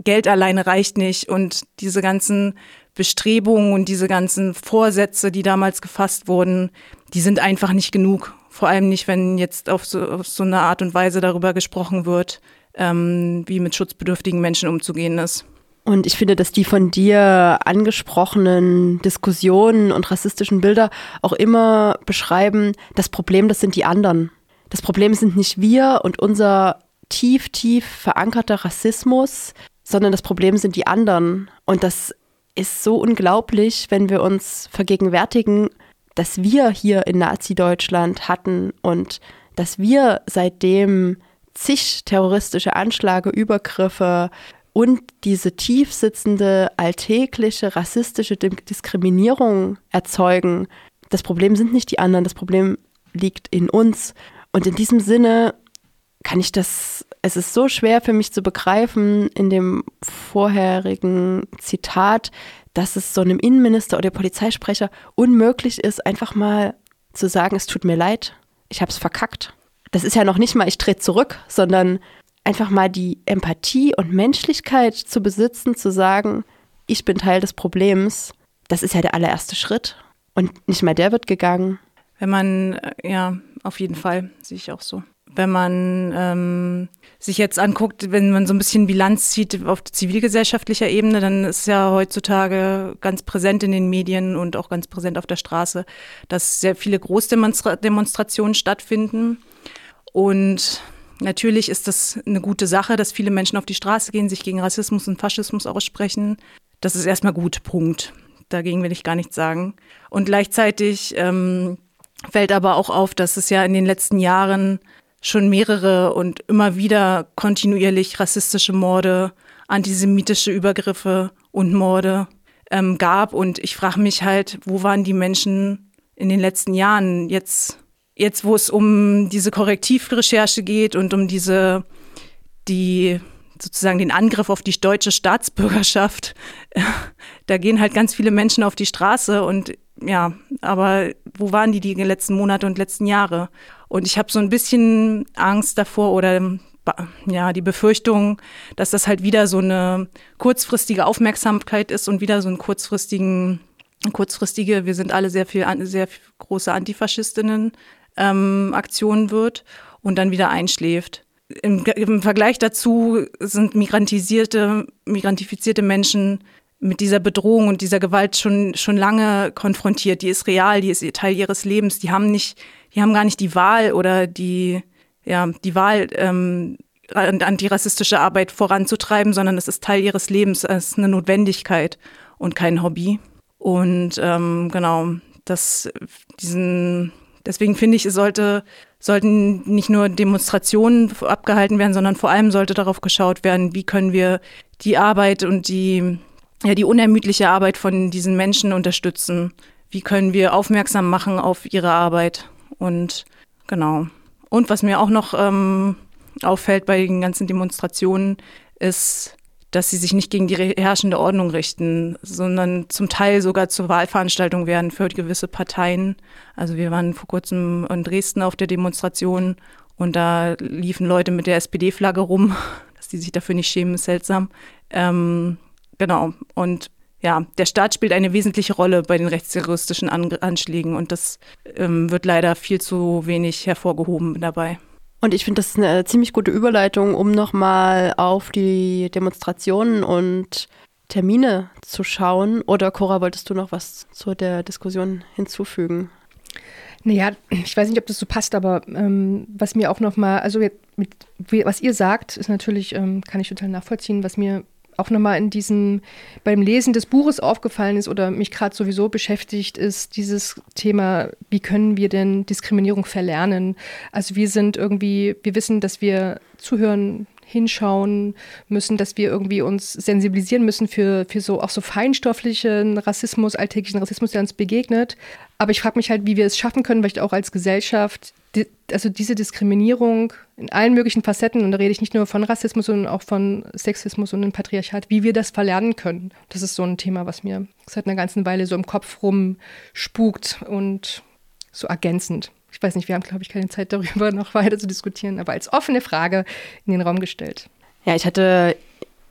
Geld alleine reicht nicht und diese ganzen Bestrebungen und diese ganzen Vorsätze, die damals gefasst wurden, die sind einfach nicht genug. Vor allem nicht, wenn jetzt auf so, auf so eine Art und Weise darüber gesprochen wird, ähm, wie mit schutzbedürftigen Menschen umzugehen ist. Und ich finde, dass die von dir angesprochenen Diskussionen und rassistischen Bilder auch immer beschreiben, das Problem, das sind die anderen. Das Problem sind nicht wir und unser tief, tief verankerter Rassismus, sondern das Problem sind die anderen. Und das ist so unglaublich, wenn wir uns vergegenwärtigen, dass wir hier in Nazi-Deutschland hatten und dass wir seitdem zig terroristische Anschläge, Übergriffe, und diese tiefsitzende, alltägliche, rassistische Diskriminierung erzeugen. Das Problem sind nicht die anderen, das Problem liegt in uns. Und in diesem Sinne kann ich das, es ist so schwer für mich zu begreifen in dem vorherigen Zitat, dass es so einem Innenminister oder Polizeisprecher unmöglich ist, einfach mal zu sagen, es tut mir leid, ich habe es verkackt. Das ist ja noch nicht mal, ich trete zurück, sondern einfach mal die Empathie und Menschlichkeit zu besitzen, zu sagen, ich bin Teil des Problems, das ist ja der allererste Schritt. Und nicht mal der wird gegangen. Wenn man, äh, ja, auf jeden Fall, sehe ich auch so. Wenn man ähm, sich jetzt anguckt, wenn man so ein bisschen Bilanz zieht auf zivilgesellschaftlicher Ebene, dann ist ja heutzutage ganz präsent in den Medien und auch ganz präsent auf der Straße, dass sehr viele Großdemonstrationen stattfinden. Und Natürlich ist das eine gute Sache, dass viele Menschen auf die Straße gehen, sich gegen Rassismus und Faschismus aussprechen. Das ist erstmal gut, Punkt. Dagegen will ich gar nichts sagen. Und gleichzeitig ähm, fällt aber auch auf, dass es ja in den letzten Jahren schon mehrere und immer wieder kontinuierlich rassistische Morde, antisemitische Übergriffe und Morde ähm, gab. Und ich frage mich halt, wo waren die Menschen in den letzten Jahren? Jetzt jetzt, wo es um diese Korrektivrecherche geht und um diese, die sozusagen den Angriff auf die deutsche Staatsbürgerschaft, [laughs] da gehen halt ganz viele Menschen auf die Straße und ja, aber wo waren die die letzten Monate und letzten Jahre? Und ich habe so ein bisschen Angst davor oder ja, die Befürchtung, dass das halt wieder so eine kurzfristige Aufmerksamkeit ist und wieder so einen kurzfristigen, kurzfristige, wir sind alle sehr viel, sehr große Antifaschistinnen ähm, Aktion wird und dann wieder einschläft. Im, Im, Vergleich dazu sind migrantisierte, migrantifizierte Menschen mit dieser Bedrohung und dieser Gewalt schon, schon lange konfrontiert. Die ist real, die ist Teil ihres Lebens. Die haben nicht, die haben gar nicht die Wahl oder die, ja, die Wahl, ähm, antirassistische Arbeit voranzutreiben, sondern es ist Teil ihres Lebens, es ist eine Notwendigkeit und kein Hobby. Und ähm, genau, das, diesen, deswegen finde ich, es sollte, sollten nicht nur Demonstrationen abgehalten werden, sondern vor allem sollte darauf geschaut werden, wie können wir die Arbeit und die, ja, die unermüdliche Arbeit von diesen Menschen unterstützen. Wie können wir aufmerksam machen auf ihre Arbeit? Und genau. Und was mir auch noch ähm, auffällt bei den ganzen Demonstrationen, ist, dass sie sich nicht gegen die herrschende Ordnung richten, sondern zum Teil sogar zur Wahlveranstaltung werden für gewisse Parteien. Also wir waren vor kurzem in Dresden auf der Demonstration und da liefen Leute mit der SPD-Flagge rum. [laughs] Dass die sich dafür nicht schämen, ist seltsam. Ähm, genau. Und ja, der Staat spielt eine wesentliche Rolle bei den rechtsterroristischen Anschlägen und das ähm, wird leider viel zu wenig hervorgehoben dabei. Und ich finde, das ist eine ziemlich gute Überleitung, um nochmal auf die Demonstrationen und Termine zu schauen. Oder Cora, wolltest du noch was zu der Diskussion hinzufügen? Naja, ich weiß nicht, ob das so passt, aber ähm, was mir auch nochmal, also mit, was ihr sagt, ist natürlich, ähm, kann ich total nachvollziehen, was mir auch nochmal in diesem, beim Lesen des Buches aufgefallen ist oder mich gerade sowieso beschäftigt, ist dieses Thema, wie können wir denn Diskriminierung verlernen? Also wir sind irgendwie, wir wissen, dass wir zuhören, hinschauen müssen, dass wir irgendwie uns sensibilisieren müssen für, für so auch so feinstofflichen Rassismus, alltäglichen Rassismus, der uns begegnet. Aber ich frage mich halt, wie wir es schaffen können, vielleicht auch als Gesellschaft, die, also diese Diskriminierung in allen möglichen Facetten, und da rede ich nicht nur von Rassismus, sondern auch von Sexismus und dem Patriarchat, wie wir das verlernen können. Das ist so ein Thema, was mir seit einer ganzen Weile so im Kopf rumspukt und so ergänzend. Ich weiß nicht, wir haben, glaube ich, keine Zeit darüber [laughs] noch weiter zu diskutieren, aber als offene Frage in den Raum gestellt. Ja, ich hatte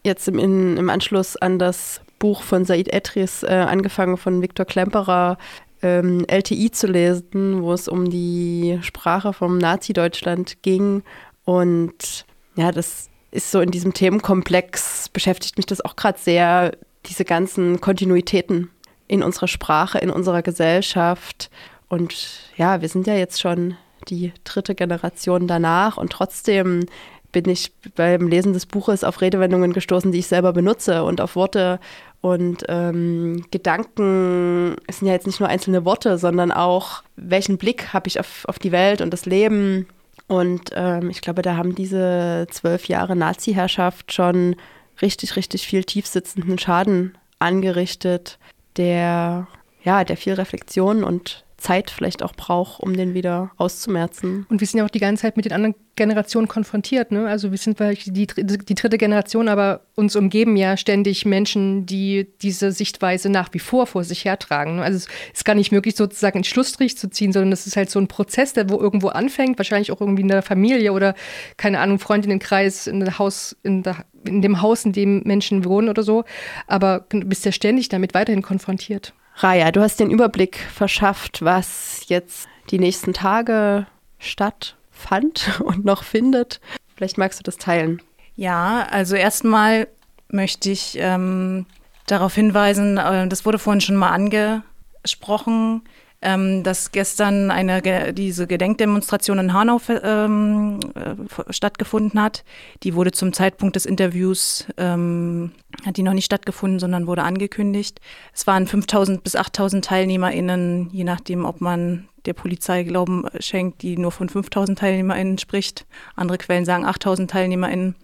jetzt im, in, im Anschluss an das Buch von Said Etris äh, angefangen von Viktor Klemperer ähm, LTI zu lesen, wo es um die Sprache vom Nazi-Deutschland ging. Und ja, das ist so in diesem Themenkomplex, beschäftigt mich das auch gerade sehr, diese ganzen Kontinuitäten in unserer Sprache, in unserer Gesellschaft. Und ja, wir sind ja jetzt schon die dritte Generation danach und trotzdem bin ich beim Lesen des Buches auf Redewendungen gestoßen, die ich selber benutze und auf Worte und ähm, Gedanken sind ja jetzt nicht nur einzelne Worte, sondern auch, welchen Blick habe ich auf, auf die Welt und das Leben. Und ähm, ich glaube, da haben diese zwölf Jahre Nazi-Herrschaft schon richtig, richtig viel tiefsitzenden Schaden angerichtet, der, ja, der viel Reflexion und Zeit vielleicht auch braucht, um den wieder auszumerzen. Und wir sind ja auch die ganze Zeit mit den anderen Generationen konfrontiert. Ne? Also wir sind vielleicht die, die dritte Generation, aber uns umgeben ja ständig Menschen, die diese Sichtweise nach wie vor vor sich hertragen. Ne? Also es ist gar nicht möglich, sozusagen einen Schlussstrich zu ziehen, sondern es ist halt so ein Prozess, der wo irgendwo anfängt, wahrscheinlich auch irgendwie in der Familie oder, keine Ahnung, Freundinnenkreis, in, der Haus, in, der, in dem Haus, in dem Menschen wohnen oder so. Aber bist ja ständig damit weiterhin konfrontiert. Raya, du hast den Überblick verschafft, was jetzt die nächsten Tage stattfand [laughs] und noch findet. Vielleicht magst du das teilen. Ja, also erstmal möchte ich ähm, darauf hinweisen, äh, das wurde vorhin schon mal angesprochen, ähm, dass gestern eine diese Gedenkdemonstration in Hanau ähm, äh, stattgefunden hat. Die wurde zum Zeitpunkt des Interviews ähm, hat die noch nicht stattgefunden, sondern wurde angekündigt. Es waren 5000 bis 8000 TeilnehmerInnen, je nachdem, ob man der Polizei Glauben schenkt, die nur von 5000 TeilnehmerInnen spricht. Andere Quellen sagen 8000 TeilnehmerInnen.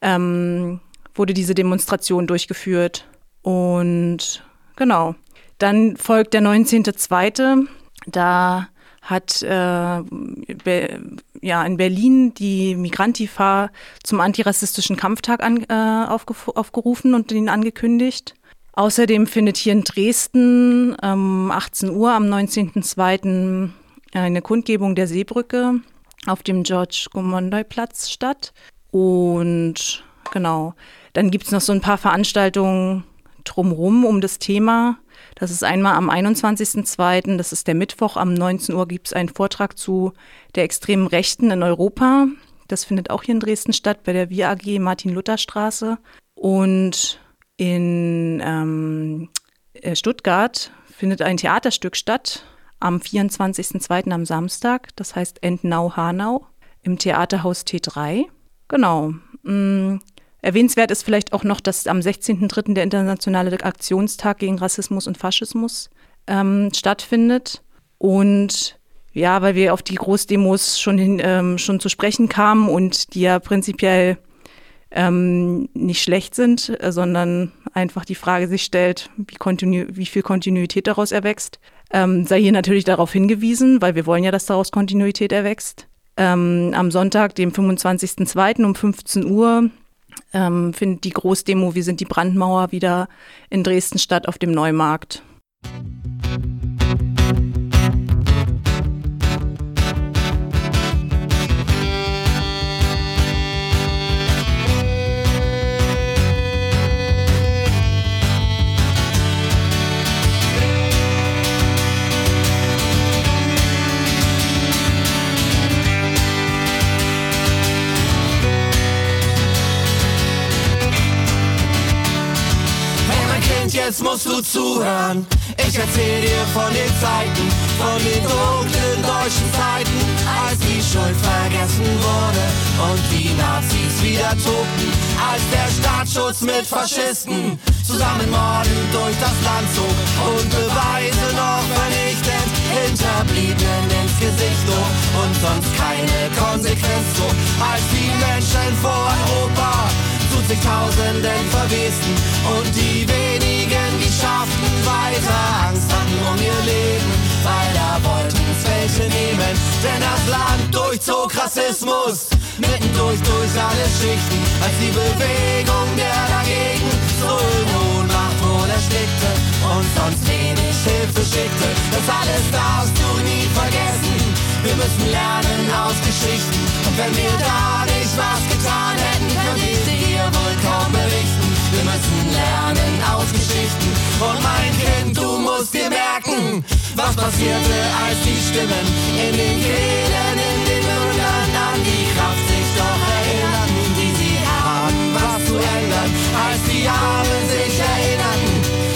Ähm, wurde diese Demonstration durchgeführt. Und genau, dann folgt der 19.2. Da hat äh, ja, in Berlin die Migrantifa zum antirassistischen Kampftag an, äh, aufgerufen und ihn angekündigt. Außerdem findet hier in Dresden um ähm, 18 Uhr am 19.02. eine Kundgebung der Seebrücke auf dem George Gomondoy Platz statt. Und genau, dann gibt es noch so ein paar Veranstaltungen drumherum um das Thema. Das ist einmal am 21.02., das ist der Mittwoch, am 19 Uhr gibt es einen Vortrag zu der extremen Rechten in Europa. Das findet auch hier in Dresden statt, bei der Wir AG Martin-Luther-Straße. Und in ähm, äh, Stuttgart findet ein Theaterstück statt am 24.02. am Samstag. Das heißt Entnau-Hanau im Theaterhaus T3. Genau. Erwähnenswert ist vielleicht auch noch, dass am 16.03. der Internationale Aktionstag gegen Rassismus und Faschismus ähm, stattfindet. Und ja, weil wir auf die Großdemos schon, hin, ähm, schon zu sprechen kamen und die ja prinzipiell ähm, nicht schlecht sind, äh, sondern einfach die Frage sich stellt, wie, kontinu wie viel Kontinuität daraus erwächst, ähm, sei hier natürlich darauf hingewiesen, weil wir wollen ja, dass daraus Kontinuität erwächst. Ähm, am Sonntag, dem 25.02. um 15 Uhr, ähm, findet die Großdemo Wir sind die Brandmauer wieder in Dresden statt auf dem Neumarkt. Jetzt musst du zuhören. Ich erzähl dir von den Zeiten, von den dunklen deutschen Zeiten, als die Schuld vergessen wurde und die Nazis wieder tobten, als der Staatsschutz mit Faschisten zusammen morden durch das Land zog und Beweise noch vernichtend Hinterbliebenen ins Gesicht hoch und sonst keine Konsequenz zog, als die Menschen vor Europa zu zigtausenden verwesten und die wenigen, die schafften, weiter Angst hatten um ihr Leben, weil da wollten es welche nehmen, denn das Land durchzog Rassismus, mitten durch, durch alle Schichten, als die Bewegung der dagegen so in Ohnmacht wohl erstickte und sonst wenig Hilfe schickte, das alles darfst du nie vergessen, wir müssen lernen aus Geschichten. Und wenn wir da nicht was getan kaum berichten. Wir müssen lernen aus Geschichten. Und mein Kind, du musst dir merken, was passierte, als die Stimmen in den Kehlen, in den Mündern an die Kraft sich doch erinnerten, die sie haben, was zu ändern, als die Armen sich erinnerten,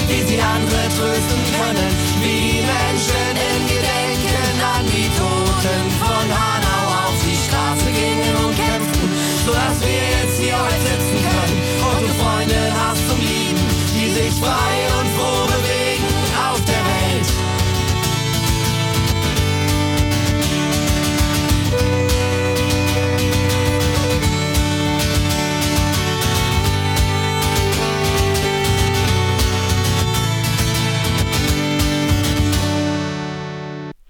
wie sie andere trösten können, wie Menschen in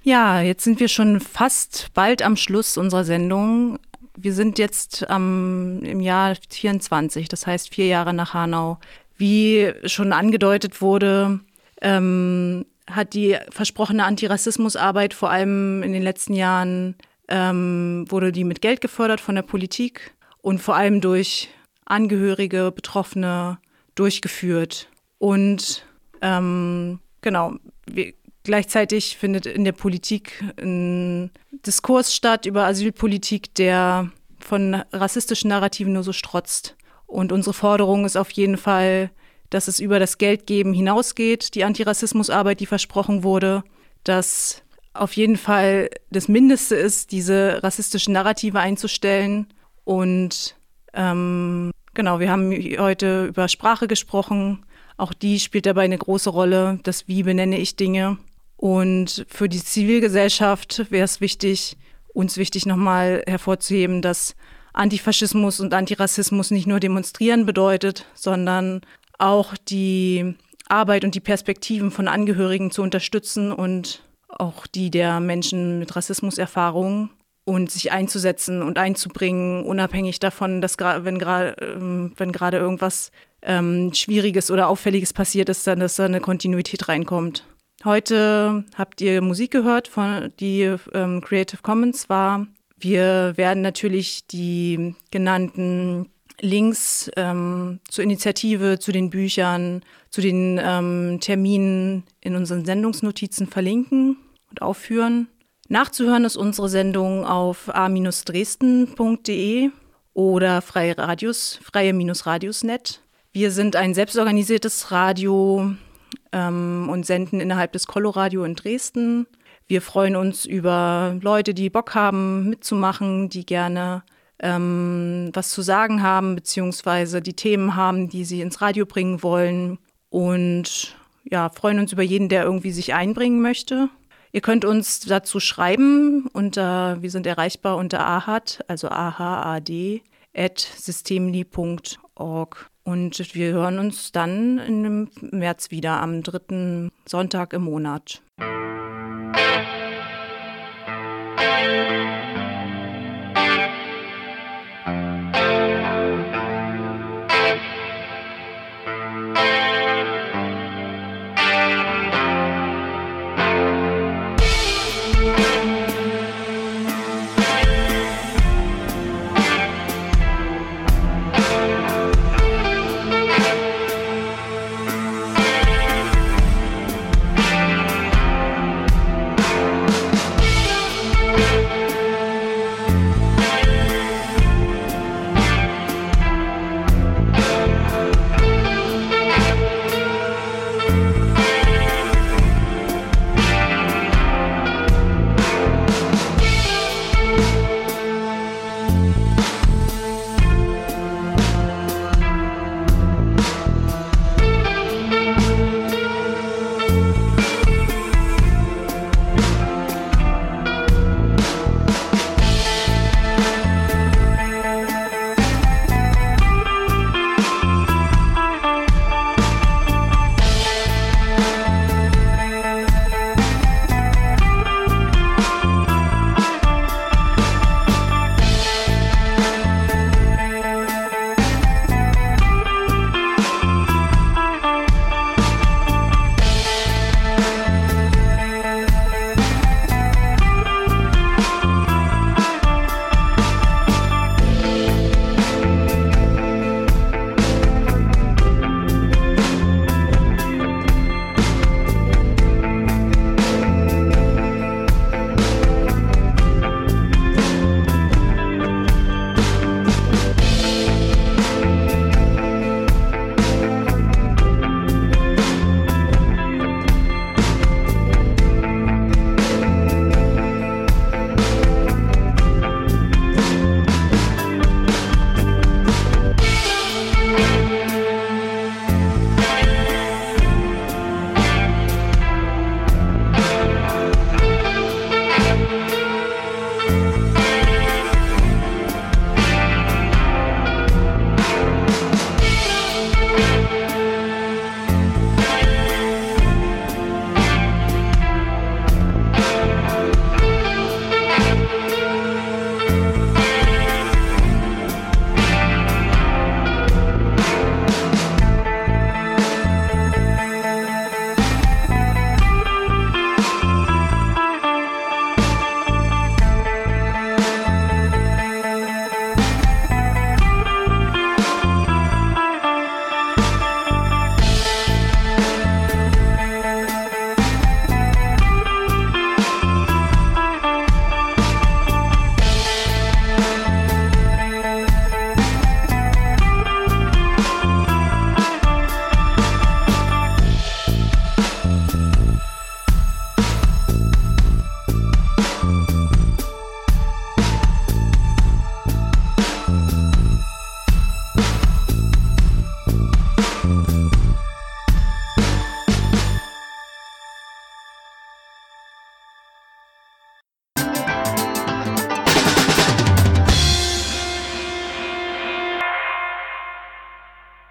Ja, jetzt sind wir schon fast bald am Schluss unserer Sendung. Wir sind jetzt ähm, im Jahr 24, das heißt vier Jahre nach Hanau. Wie schon angedeutet wurde, ähm, hat die versprochene Antirassismusarbeit vor allem in den letzten Jahren ähm, wurde die mit Geld gefördert von der Politik und vor allem durch Angehörige, Betroffene durchgeführt. Und ähm, genau, wir, Gleichzeitig findet in der Politik ein Diskurs statt über Asylpolitik, der von rassistischen Narrativen nur so strotzt. Und unsere Forderung ist auf jeden Fall, dass es über das Geldgeben hinausgeht, die Antirassismusarbeit, die versprochen wurde, dass auf jeden Fall das Mindeste ist, diese rassistischen Narrative einzustellen. Und ähm, genau, wir haben heute über Sprache gesprochen. Auch die spielt dabei eine große Rolle. Das Wie benenne ich Dinge. Und für die Zivilgesellschaft wäre es wichtig, uns wichtig nochmal hervorzuheben, dass Antifaschismus und Antirassismus nicht nur demonstrieren bedeutet, sondern auch die Arbeit und die Perspektiven von Angehörigen zu unterstützen und auch die der Menschen mit Rassismuserfahrung und sich einzusetzen und einzubringen, unabhängig davon, dass wenn gerade ähm, wenn gerade irgendwas ähm, Schwieriges oder Auffälliges passiert ist, dann dass da eine Kontinuität reinkommt. Heute habt ihr Musik gehört, von, die ähm, Creative Commons war. Wir werden natürlich die genannten Links ähm, zur Initiative, zu den Büchern, zu den ähm, Terminen in unseren Sendungsnotizen verlinken und aufführen. Nachzuhören ist unsere Sendung auf a-dresden.de oder freie Radios, freie-radiosnet. Wir sind ein selbstorganisiertes Radio ähm, und senden innerhalb des Coloradio in Dresden. Wir freuen uns über Leute, die Bock haben, mitzumachen, die gerne ähm, was zu sagen haben, beziehungsweise die Themen haben, die sie ins Radio bringen wollen. Und ja, freuen uns über jeden, der irgendwie sich einbringen möchte. Ihr könnt uns dazu schreiben unter, wir sind erreichbar unter ahad, also ahad, at systemli.org. Und wir hören uns dann im März wieder am dritten Sonntag im Monat.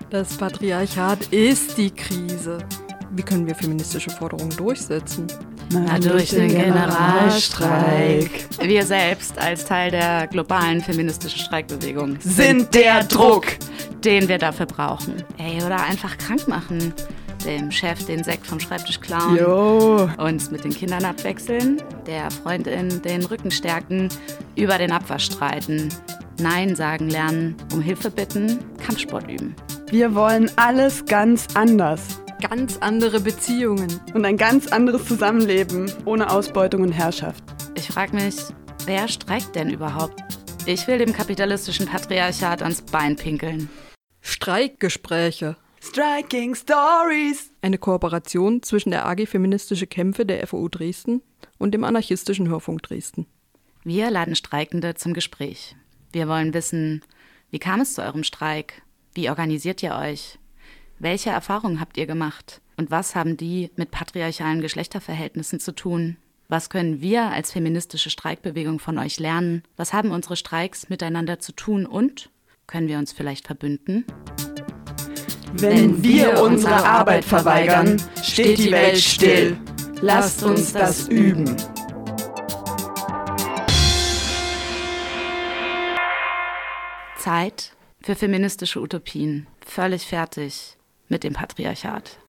Das Patriarchat ist die Krise. Wie können wir feministische Forderungen durchsetzen? Na, durch den Generalstreik. Wir selbst als Teil der globalen feministischen Streikbewegung sind der Druck, den wir dafür brauchen. Ey, oder einfach krank machen. dem Chef den Sekt vom Schreibtisch klauen, jo. uns mit den Kindern abwechseln, der Freundin den Rücken stärken, über den Abwasch streiten, Nein sagen lernen, um Hilfe bitten, Kampfsport üben. Wir wollen alles ganz anders. Ganz andere Beziehungen. Und ein ganz anderes Zusammenleben ohne Ausbeutung und Herrschaft. Ich frage mich, wer streikt denn überhaupt? Ich will dem kapitalistischen Patriarchat ans Bein pinkeln. Streikgespräche. Striking Stories. Eine Kooperation zwischen der AG Feministische Kämpfe der FOU Dresden und dem anarchistischen Hörfunk Dresden. Wir laden Streikende zum Gespräch. Wir wollen wissen, wie kam es zu eurem Streik? Wie organisiert ihr euch? Welche Erfahrungen habt ihr gemacht? Und was haben die mit patriarchalen Geschlechterverhältnissen zu tun? Was können wir als feministische Streikbewegung von euch lernen? Was haben unsere Streiks miteinander zu tun? Und können wir uns vielleicht verbünden? Wenn wir unsere Arbeit verweigern, steht die Welt still. Lasst uns das üben. Zeit für feministische Utopien. Völlig fertig mit dem Patriarchat.